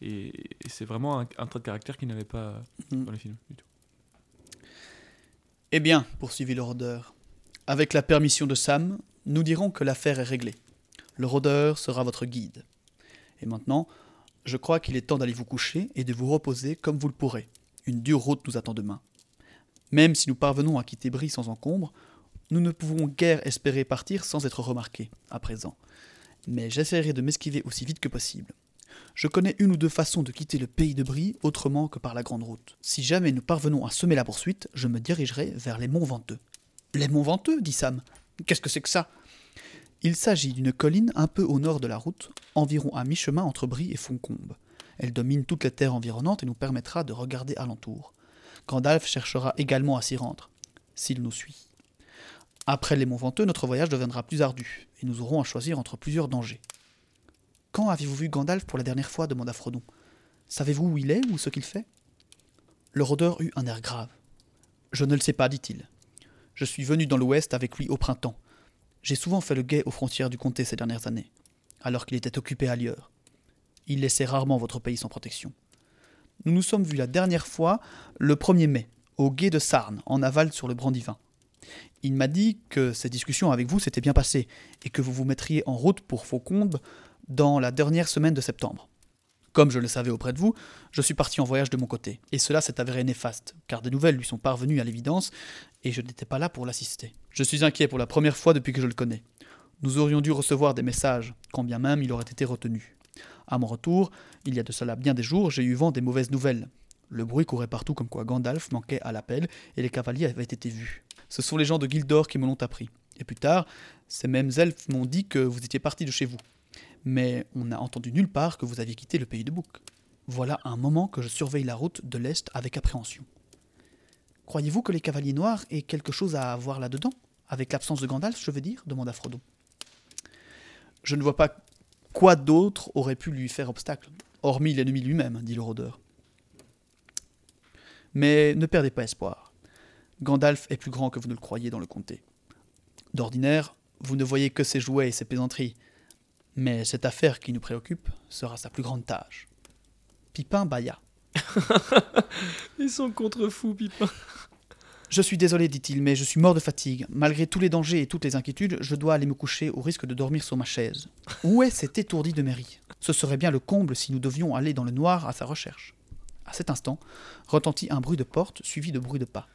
[SPEAKER 2] et, et c'est vraiment un, un trait de caractère qu'il n'avait pas
[SPEAKER 3] Mm.
[SPEAKER 2] dans les films. du tout.
[SPEAKER 3] Eh bien, poursuivit le rôdeur, avec la permission de Sam, nous dirons que l'affaire est réglée. Le rôdeur sera votre guide. Et maintenant, je crois qu'il est temps d'aller vous coucher et de vous reposer comme vous le pourrez. Une dure route nous attend demain. Même si nous parvenons à quitter Brie sans encombre, nous ne pouvons guère espérer partir sans être remarqués, à présent. Mais j'essaierai de m'esquiver aussi vite que possible. Je connais une ou deux façons de quitter le pays de Brie autrement que par la grande route. Si jamais nous parvenons à semer la poursuite, je me dirigerai vers les monts Venteux. Les monts Venteux dit Sam. Qu'est-ce que c'est que ça? Il s'agit d'une colline un peu au nord de la route, environ à mi-chemin entre Brie et Foncombe. Elle domine toutes les terres environnantes et nous permettra de regarder alentour. Gandalf cherchera également à s'y rendre, s'il nous suit. Après les Monts Venteux, notre voyage deviendra plus ardu, et nous aurons à choisir entre plusieurs dangers. Quand avez-vous vu Gandalf pour la dernière fois? demanda Frodon. Savez-vous où il est ou ce qu'il fait? Le rôdeur eut un air grave. Je ne le sais pas, dit-il. Je suis venu dans l'Ouest avec lui au printemps. J'ai souvent fait le guet aux frontières du comté ces dernières années, alors qu'il était occupé ailleurs. Il laissait rarement votre pays sans protection. Nous nous sommes vus la dernière fois le 1er mai, au guet de Sarn, en aval sur le Brandivin. Il m'a dit que ces discussions avec vous s'étaient bien passées et que vous vous mettriez en route pour Faucombe dans la dernière semaine de septembre. Comme je le savais auprès de vous, je suis parti en voyage de mon côté, et cela s'est avéré néfaste, car des nouvelles lui sont parvenues à l'évidence, et je n'étais pas là pour l'assister. Je suis inquiet pour la première fois depuis que je le connais. Nous aurions dû recevoir des messages, quand bien même il aurait été retenu. À mon retour, il y a de cela bien des jours, j'ai eu vent des mauvaises nouvelles. Le bruit courait partout comme quoi Gandalf manquait à l'appel et les cavaliers avaient été vus. Ce sont les gens de Gildor qui me l'ont appris. Et plus tard, ces mêmes elfes m'ont dit que vous étiez parti de chez vous. Mais on n'a entendu nulle part que vous aviez quitté le pays de Bouc. Voilà un moment que je surveille la route de l'Est avec appréhension. Croyez-vous que les cavaliers noirs aient quelque chose à voir là-dedans? Avec l'absence de Gandalf, je veux dire? demanda Frodo. Je ne vois pas quoi d'autre aurait pu lui faire obstacle, hormis l'ennemi lui-même, dit le rôdeur. Mais ne perdez pas espoir. Gandalf est plus grand que vous ne le croyez dans le comté. D'ordinaire, vous ne voyez que ses jouets et ses plaisanteries, mais cette affaire qui nous préoccupe sera sa plus grande tâche. Pipin bâilla.
[SPEAKER 1] Ils sont contre fous, Pipin.
[SPEAKER 3] Je suis désolé, dit-il, mais je suis mort de fatigue. Malgré tous les dangers et toutes les inquiétudes, je dois aller me coucher au risque de dormir sur ma chaise. Où est cet étourdi de Mary? Ce serait bien le comble si nous devions aller dans le noir à sa recherche. À cet instant, retentit un bruit de porte suivi de bruit de pas.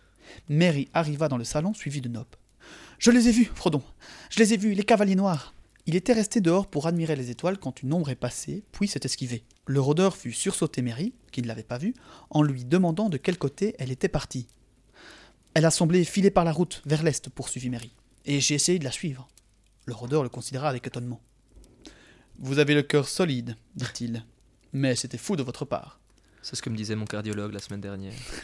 [SPEAKER 3] Mary arriva dans le salon suivi de Nope. Je les ai vus, Frodon. Je les ai vus, les cavaliers noirs. Il était resté dehors pour admirer les étoiles quand une ombre est passée, puis s'est esquivée. Le rôdeur fut sursauté Mary, qui ne l'avait pas vue, en lui demandant de quel côté elle était partie. Elle a semblé filer par la route, vers l'est, poursuivit Mary, et j'ai essayé de la suivre. Le rôdeur le considéra avec étonnement. Vous avez le cœur solide, dit-il, mais c'était fou de votre part.
[SPEAKER 1] C'est ce que me disait mon cardiologue la semaine dernière.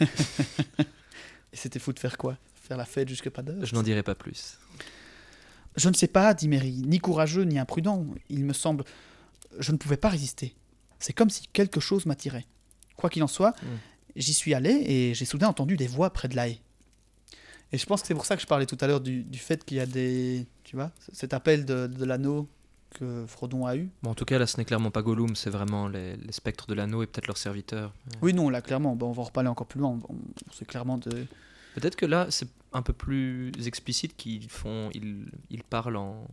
[SPEAKER 3] Et c'était fou de faire quoi? Faire la fête jusque pas d'heure?
[SPEAKER 1] Je n'en dirai pas plus.
[SPEAKER 3] Je ne sais pas, dit Mary, ni courageux ni imprudent. Il me semble. Je ne pouvais pas résister. C'est comme si quelque chose m'attirait. Quoi qu'il en soit,
[SPEAKER 1] Mm.
[SPEAKER 3] j'y suis allé et j'ai soudain entendu des voix près de la haie. Et je pense que c'est pour ça que je parlais tout à l'heure du, du fait qu'il y a des. Tu vois, cet appel de, de l'anneau que Frodon a eu.
[SPEAKER 1] Bon, en tout cas, là, ce n'est clairement pas Gollum, c'est vraiment les, les spectres de l'anneau et peut-être leurs serviteurs.
[SPEAKER 3] Oui, non, là, clairement. Bon, on va en reparler encore plus loin. On- C'est clairement de.
[SPEAKER 1] Peut-être que là, c'est un peu plus explicite qu'ils font, ils, ils parlent en,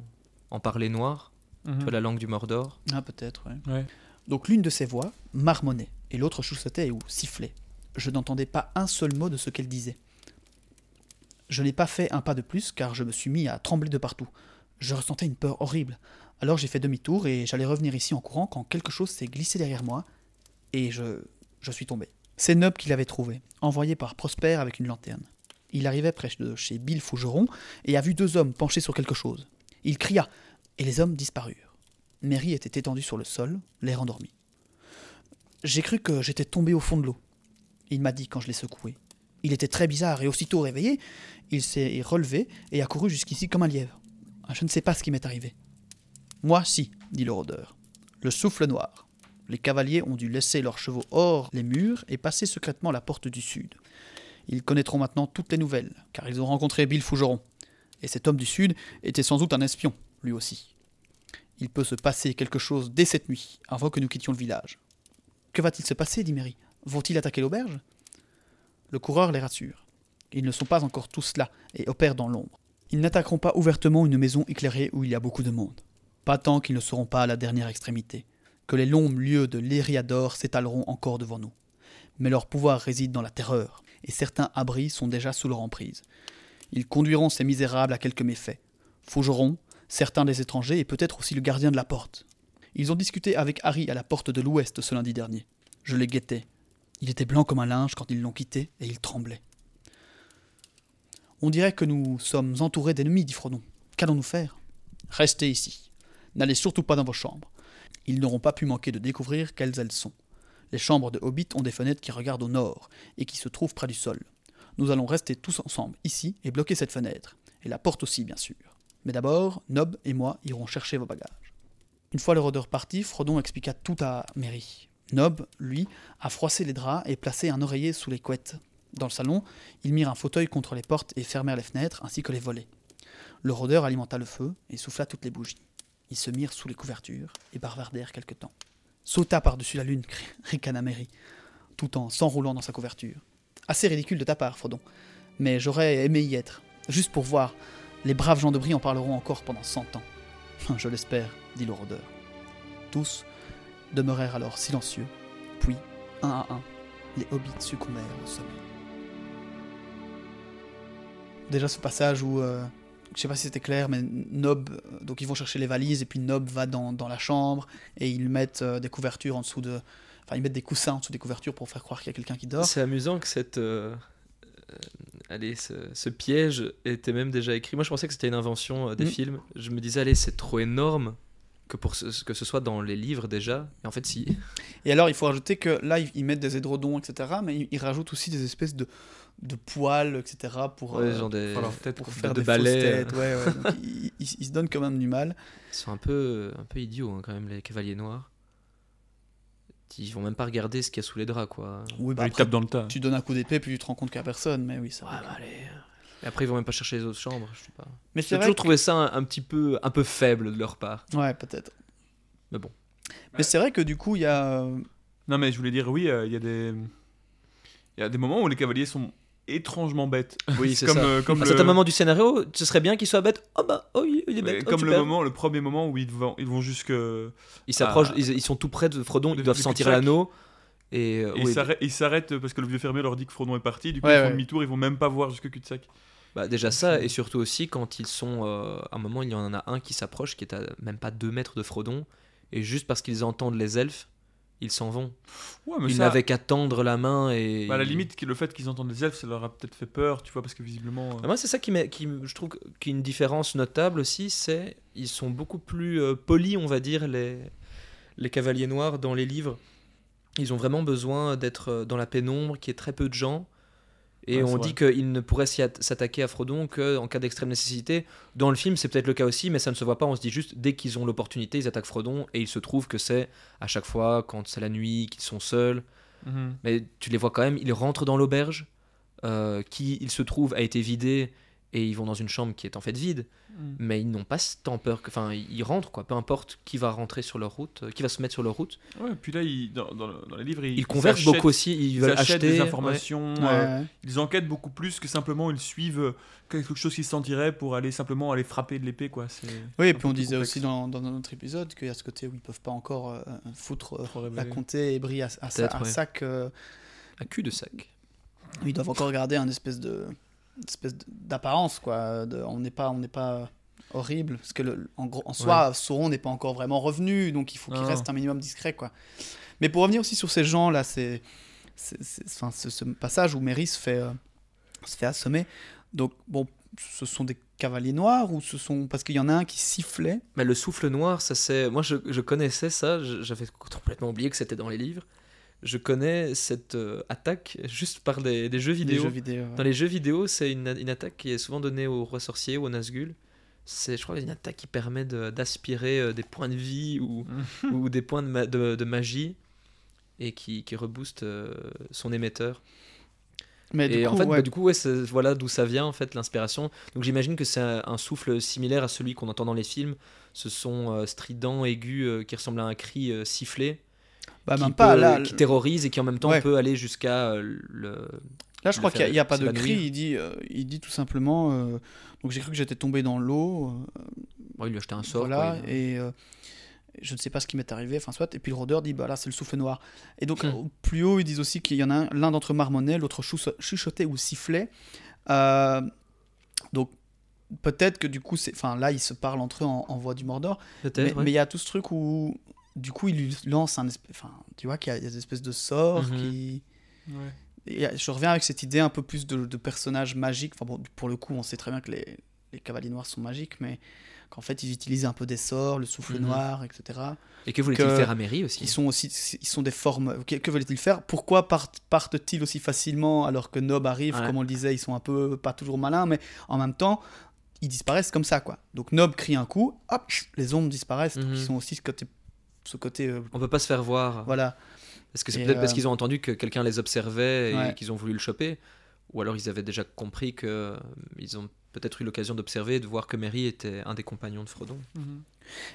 [SPEAKER 1] en parler noir,
[SPEAKER 2] Mhm.
[SPEAKER 1] tu vois, la langue du Mordor.
[SPEAKER 3] Ah, peut-être, ouais.
[SPEAKER 2] Ouais.
[SPEAKER 3] Donc l'une de ces voix marmonnait et l'autre chuchotait ou sifflait. Je n'entendais pas un seul mot de ce qu'elle disait. Je n'ai pas fait un pas de plus car je me suis mis à trembler de partout. Je ressentais une peur horrible. Alors j'ai fait demi-tour et j'allais revenir ici en courant quand quelque chose s'est glissé derrière moi et je, je suis tombé. C'est Nob qui l'avait trouvé, envoyé par Prosper avec une lanterne. Il arrivait près de chez Bill Fougeron et a vu deux hommes penchés sur quelque chose. Il cria et les hommes disparurent. Mary était étendue sur le sol, l'air endormi. J'ai cru que j'étais tombé au fond de l'eau. Il m'a dit quand je l'ai secoué. Il était très bizarre et aussitôt réveillé, il s'est relevé et a couru jusqu'ici comme un lièvre. Je ne sais pas ce qui m'est arrivé. Moi, si, dit le rôdeur. Le souffle noir. Les cavaliers ont dû laisser leurs chevaux hors les murs et passer secrètement la porte du sud. Ils connaîtront maintenant toutes les nouvelles, car ils ont rencontré Bill Fougeron. Et cet homme du sud était sans doute un espion, lui aussi. Il peut se passer quelque chose dès cette nuit, avant que nous quittions le village. Que va-t-il se passer dit Mary? Vont-ils attaquer l'auberge? Le coureur les rassure. Ils ne sont pas encore tous là et opèrent dans l'ombre. Ils n'attaqueront pas ouvertement une maison éclairée où il y a beaucoup de monde. Pas tant qu'ils ne seront pas à la dernière extrémité, que les longs lieux de l'Ériador s'étaleront encore devant nous. Mais leur pouvoir réside dans la terreur, et certains abris sont déjà sous leur emprise. Ils conduiront ces misérables à quelques méfaits. Fougeront, certains des étrangers et peut-être aussi le gardien de la porte. Ils ont discuté avec Harry à la porte de l'ouest ce lundi dernier. Je les guettais. Il était blanc comme un linge quand ils l'ont quitté et il tremblait. On dirait que nous sommes entourés d'ennemis, dit Frodon. Qu'allons-nous faire? Restez ici. N'allez surtout pas dans vos chambres. Ils n'auront pas pu manquer de découvrir quelles elles sont. Les chambres de Hobbit ont des fenêtres qui regardent au nord et qui se trouvent près du sol. Nous allons rester tous ensemble ici et bloquer cette fenêtre. Et la porte aussi, bien sûr. Mais d'abord, Nob et moi irons chercher vos bagages. Une fois le rôdeur parti, Frodon expliqua tout à Merry. Nob, lui, a froissé les draps et placé un oreiller sous les couettes. Dans le salon, ils mirent un fauteuil contre les portes et fermèrent les fenêtres ainsi que les volets. Le rôdeur alimenta le feu et souffla toutes les bougies. Ils se mirent sous les couvertures et bavardèrent quelque temps. Sauta par-dessus la lune, ricana Merry, tout en s'enroulant dans sa couverture. Assez ridicule de ta part, Frodon, mais j'aurais aimé y être, juste pour voir. Les braves gens de Brie en parleront encore pendant cent ans. Je l'espère, dit le rôdeur. Tous demeurèrent alors silencieux, puis, un à un, les hobbits succombèrent au sommeil. Déjà ce passage où, euh, je sais pas si c'était clair, mais Nob, euh, donc ils vont chercher les valises et puis Nob va dans, dans la chambre et ils mettent euh, des couvertures en dessous de, enfin ils mettent des coussins en dessous des couvertures pour faire croire qu'il y a quelqu'un qui dort.
[SPEAKER 1] C'est amusant que cette, euh, allez, ce, ce piège était même déjà écrit. Moi, je pensais que c'était une invention euh, des
[SPEAKER 3] Mm.
[SPEAKER 1] films. Je me disais, allez, c'est trop énorme que pour ce, que ce soit dans les livres déjà. Et en fait, si.
[SPEAKER 3] Et alors il faut rajouter que là ils, ils mettent des édredons etc, mais ils, ils rajoutent aussi des espèces de, de poils etc pour,
[SPEAKER 1] Ouais,
[SPEAKER 3] euh,
[SPEAKER 1] genre des,
[SPEAKER 2] alors, peut-être
[SPEAKER 3] pour faire
[SPEAKER 1] de
[SPEAKER 3] des
[SPEAKER 1] balais,
[SPEAKER 3] têtes. Ouais, ouais, donc ils, ils- ils se donnent quand même du mal.
[SPEAKER 1] ils sont un peu, un peu idiots hein, quand même les cavaliers noirs. Ils vont même pas regarder ce qu'il y a sous les draps, quoi.
[SPEAKER 3] Oui, bah
[SPEAKER 2] lui
[SPEAKER 3] après,
[SPEAKER 2] tape dans le tas.
[SPEAKER 3] tu donnes un coup d'épée puis tu te rends compte qu'il n'y a personne, mais oui ça.
[SPEAKER 1] Ouais,
[SPEAKER 3] va.
[SPEAKER 1] bah, allez. Et après, ils vont même pas chercher les autres chambres. Je sais pas.
[SPEAKER 3] Mais
[SPEAKER 1] J'ai
[SPEAKER 3] c'est vrai
[SPEAKER 1] toujours
[SPEAKER 3] que-
[SPEAKER 1] trouvé ça un, un petit peu, un peu faible de leur part.
[SPEAKER 3] Ouais peut-être.
[SPEAKER 1] Mais bon.
[SPEAKER 3] Mais c'est vrai que du coup il y a euh,
[SPEAKER 2] Non, mais je voulais dire, oui, euh, il y a des. Il y a des moments où les cavaliers sont étrangement bêtes.
[SPEAKER 1] Oui, c'est
[SPEAKER 2] comme,
[SPEAKER 1] ça.
[SPEAKER 2] euh, comme
[SPEAKER 1] à
[SPEAKER 2] le...
[SPEAKER 1] certains moments du scénario, ce serait bien qu'ils soient bêtes. Oh bah, oh, il est
[SPEAKER 2] mais
[SPEAKER 1] bête. oh,
[SPEAKER 2] comme le moment, le premier moment où ils vont, ils vont jusque.
[SPEAKER 1] Ils s'approchent, ils, ils sont tout près de Frodon, ils doivent sentir l'anneau. Et, euh,
[SPEAKER 2] Et
[SPEAKER 1] oui,
[SPEAKER 2] ils s'arrêtent- ils s'arrêtent parce que le vieux fermier leur dit que Frodon est parti. Du coup,
[SPEAKER 3] Ouais,
[SPEAKER 2] ils font
[SPEAKER 3] ouais.
[SPEAKER 2] demi-tour, ils vont même pas voir jusque cul-de-sac.
[SPEAKER 1] Bah, déjà ça, et surtout aussi quand ils sont. euh, à un moment, il y en a un qui s'approche, qui est à même pas 2 mètres de Frodon, et juste parce qu'ils entendent les elfes, ils s'en vont.
[SPEAKER 2] Ouais, mais
[SPEAKER 1] Ils
[SPEAKER 2] ça.
[SPEAKER 1] n'avaient qu'à tendre la main et.
[SPEAKER 2] bah, à la limite, le fait qu'ils entendent les elfes, ça leur a peut-être fait peur, tu vois, parce que visiblement. euh,
[SPEAKER 1] Ah, Moi, c'est ça qui, qui, me- je trouve qu'il y a une différence notable aussi, c'est ils sont beaucoup plus euh, polis, on va dire, les, les cavaliers noirs dans les livres. Ils ont vraiment besoin d'être dans la pénombre, qu'il y ait très peu de gens. Et
[SPEAKER 2] Ouais,
[SPEAKER 1] on dit qu'ils ne at- s'attaquer à Frodon qu'en cas d'extrême nécessité. Dans le film, c'est peut-être le cas aussi, mais ça ne se voit pas. On se dit juste, dès qu'ils ont l'opportunité, ils attaquent Frodon. Et il se trouve que c'est à chaque fois, quand c'est la nuit, qu'ils sont seuls.
[SPEAKER 2] mhm.
[SPEAKER 1] Mais tu les vois quand même, ils rentrent dans l'auberge, euh, qui, il se trouve, a été vidée, et ils vont dans une chambre qui est en fait vide,
[SPEAKER 2] Mhm.
[SPEAKER 1] mais ils n'ont pas tant peur que. Enfin, ils rentrent, quoi, peu importe qui va rentrer sur leur route, euh, qui va se mettre sur leur route.
[SPEAKER 2] Ouais, puis là, ils- dans, dans le- dans les livres, ils,
[SPEAKER 1] Ils conversent beaucoup aussi, ils
[SPEAKER 2] Ils
[SPEAKER 1] veulent
[SPEAKER 2] achètent
[SPEAKER 1] acheter.
[SPEAKER 2] des informations,
[SPEAKER 3] Ouais,
[SPEAKER 2] euh,
[SPEAKER 3] ouais.
[SPEAKER 2] ils enquêtent beaucoup plus que simplement ils suivent euh, quelque chose qui se sentirait pour aller simplement aller frapper de l'épée, quoi.
[SPEAKER 3] Oui, et puis on disait
[SPEAKER 2] complexe.
[SPEAKER 3] aussi dans, dans un autre épisode qu'il y a ce côté où ils peuvent pas encore euh, foutre euh, la comté et Brie à, à, un
[SPEAKER 1] ouais.
[SPEAKER 3] sac. euh,
[SPEAKER 1] Un cul de sac.
[SPEAKER 3] ils doivent encore garder un espèce de espèce d'apparence quoi. de- on n'est pas on n'est pas horrible parce que le- en, gros, en soi Sauron n'est pas encore vraiment revenu donc il faut qu'il
[SPEAKER 2] Non.
[SPEAKER 3] reste un minimum discret quoi. Mais pour revenir aussi sur ces gens là, c'est enfin, ce, ce passage où Merry se fait euh, se fait assommer. Donc bon, ce sont des cavaliers noirs ou ce sont parce qu'il y en a un qui sifflait?
[SPEAKER 1] Mais le souffle noir, ça c'est. Moi je, je connaissais ça, j'avais complètement oublié que c'était dans les livres. Je connais cette euh, attaque juste par des, des jeux
[SPEAKER 3] des
[SPEAKER 1] vidéo.
[SPEAKER 3] jeux vidéo. ouais.
[SPEAKER 1] Dans les jeux vidéo, c'est une, une attaque qui est souvent donnée au roi sorcier ou au Nazgûl. C'est, je crois, une attaque qui permet d'aspirer euh, des points de vie ou, ou des points de, ma- de- de magie et qui, qui rebooste euh, son émetteur.
[SPEAKER 3] Mais
[SPEAKER 1] et
[SPEAKER 3] du
[SPEAKER 1] en
[SPEAKER 3] coup,
[SPEAKER 1] fait,
[SPEAKER 3] ouais,
[SPEAKER 1] bah, du coup, ouais, voilà d'où ça vient en fait l'inspiration. Donc j'imagine que c'est un, souffle similaire à celui qu'on entend dans les films. Ce sont euh, stridents, aigus, euh, qui ressemblent à un cri sifflé,
[SPEAKER 3] bah,
[SPEAKER 1] qui,
[SPEAKER 3] pas
[SPEAKER 1] peut-
[SPEAKER 3] là.
[SPEAKER 1] qui terrorise et qui en même temps
[SPEAKER 3] Ouais.
[SPEAKER 1] peut aller jusqu'à euh, le.
[SPEAKER 3] Là, je
[SPEAKER 1] le
[SPEAKER 3] crois qu'il n'y a, pas de cri. Il dit, euh, il dit tout simplement. euh, donc j'ai cru que j'étais tombé dans l'eau.
[SPEAKER 1] Bon, il lui a acheté un sort.
[SPEAKER 3] voilà.
[SPEAKER 1] quoi, il-
[SPEAKER 3] et euh, je ne sais pas ce qui m'est arrivé. Enfin soit. Et puis le rôdeur dit, bah là c'est le souffle noir. Et donc
[SPEAKER 1] Hmm.
[SPEAKER 3] plus haut, ils disent aussi qu'il y en a un, l'un d'entre marmonnait, l'autre chuchotait ou sifflait. Donc peut-être que du coup, c'est, enfin là, ils se parlent entre eux en, en voix du Mordor. Mais
[SPEAKER 1] Peut-être. ouais.
[SPEAKER 3] mais il y a tout ce truc où du coup, il lui lance un espèce, enfin, tu vois qu'il y a il y a des espèces de sorts
[SPEAKER 1] Mhm.
[SPEAKER 3] qui
[SPEAKER 2] Ouais.
[SPEAKER 3] Et je reviens avec cette idée un peu plus de, de personnages magiques. Enfin bon, pour le coup, on sait très bien que les, les cavaliers noirs sont magiques, mais qu'en fait ils utilisent un peu des sorts, le souffle
[SPEAKER 1] Mhm.
[SPEAKER 3] noir, etc.
[SPEAKER 1] Et que voulait-il faire à Mary aussi
[SPEAKER 3] Ils sont aussi, ils sont des formes. Que, que veulent-ils faire? Pourquoi partent- partent-ils aussi facilement alors que Nob arrive?
[SPEAKER 1] Ouais.
[SPEAKER 3] Comme on le disait, ils sont un peu pas toujours malins, mais en même temps, ils disparaissent comme ça, quoi. Donc Nob crie un coup, hop, les ombres disparaissent. Donc,
[SPEAKER 1] Mhm.
[SPEAKER 3] Ils sont aussi ce côté, ce côté, euh,
[SPEAKER 1] On peut pas se faire voir.
[SPEAKER 3] voilà.
[SPEAKER 1] Est-ce que c'est peut-être parce
[SPEAKER 3] euh,
[SPEAKER 1] qu'ils ont entendu que quelqu'un les observait et
[SPEAKER 3] Ouais.
[SPEAKER 1] qu'ils ont voulu le choper Ou alors ils avaient déjà compris que euh, ils ont peut-être eu l'occasion d'observer et de voir que Mary était un des compagnons de Frodon.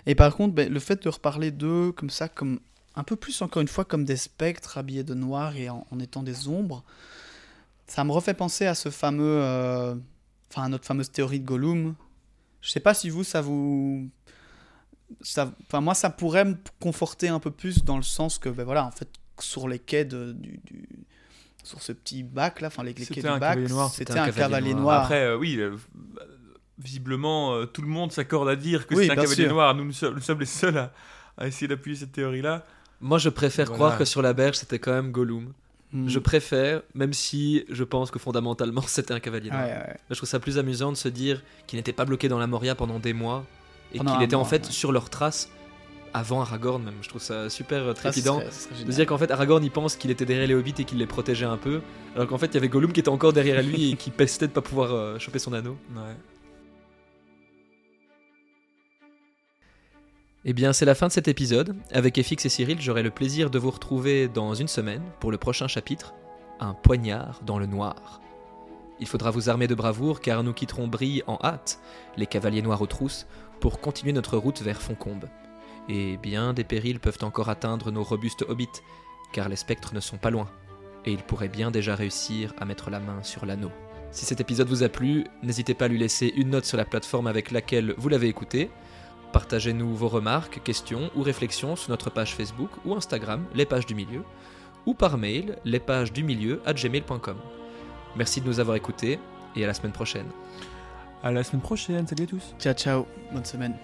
[SPEAKER 3] Et par contre, ben, le fait de reparler d'eux comme ça, comme un peu plus encore une fois comme des spectres habillés de noir et en, en étant des ombres, ça me refait penser à ce fameux, euh, enfin à notre fameuse théorie de Gollum. Je sais pas si vous ça vous, ça, enfin moi ça pourrait me conforter un peu plus dans le sens que ben voilà en fait sur les quais de, du, du- sur ce petit bac là, enfin les, les quais
[SPEAKER 2] C'était
[SPEAKER 3] du
[SPEAKER 2] un
[SPEAKER 3] bac,
[SPEAKER 2] cavalier noir.
[SPEAKER 3] c'était un, cavalier noir.
[SPEAKER 2] Après, euh, oui, euh, visiblement, euh, tout le monde s'accorde à dire que
[SPEAKER 3] Oui,
[SPEAKER 2] c'est un cavalier
[SPEAKER 3] sûr.
[SPEAKER 2] noir. Nous, nous sommes, nous sommes les seuls à, à essayer d'appuyer cette théorie-là.
[SPEAKER 1] Moi, je préfère
[SPEAKER 2] Voilà.
[SPEAKER 1] croire que sur la berge, c'était quand même Gollum.
[SPEAKER 3] Hmm.
[SPEAKER 1] Je préfère, même si je pense que fondamentalement, c'était un cavalier noir.
[SPEAKER 3] Ouais, ouais.
[SPEAKER 1] Mais Je trouve ça plus amusant de se dire qu'il n'était pas bloqué dans la Moria pendant des mois et qu'il était en fait
[SPEAKER 3] ouais.
[SPEAKER 1] sur leurs traces avant Aragorn même. Je trouve ça super euh,
[SPEAKER 3] Ça, ce
[SPEAKER 1] trépidant.
[SPEAKER 3] serait- ce serait
[SPEAKER 1] De dire qu'en fait Aragorn il pense qu'il était derrière les hobbits et qu'il les protégeait un peu, alors qu'en fait il y avait Gollum qui était encore derrière lui et qui pestait de pas pouvoir euh, choper son anneau.
[SPEAKER 2] Ouais.
[SPEAKER 1] Eh bien, c'est la fin de cet épisode. Avec FX et Cyril, j'aurai le plaisir de vous retrouver dans une semaine pour le prochain chapitre Un poignard dans le noir. Il faudra vous armer de bravoure car nous quitterons Brie en hâte, les cavaliers noirs aux trousses, pour continuer notre route vers Foncombe. Et bien des périls peuvent encore atteindre nos robustes hobbits, car les spectres ne sont pas loin, et ils pourraient bien déjà réussir à mettre la main sur l'anneau. Si cet épisode vous a plu, n'hésitez pas à lui laisser une note sur la plateforme avec laquelle vous l'avez écouté. Partagez-nous vos remarques, questions ou réflexions sur notre page Facebook ou Instagram, les pages du milieu, ou par mail, les pages du milieu à gmail.com. Merci de nous avoir écoutés et à la semaine prochaine.
[SPEAKER 2] À la semaine prochaine. Salut à tous.
[SPEAKER 3] Ciao, ciao. Bonne semaine.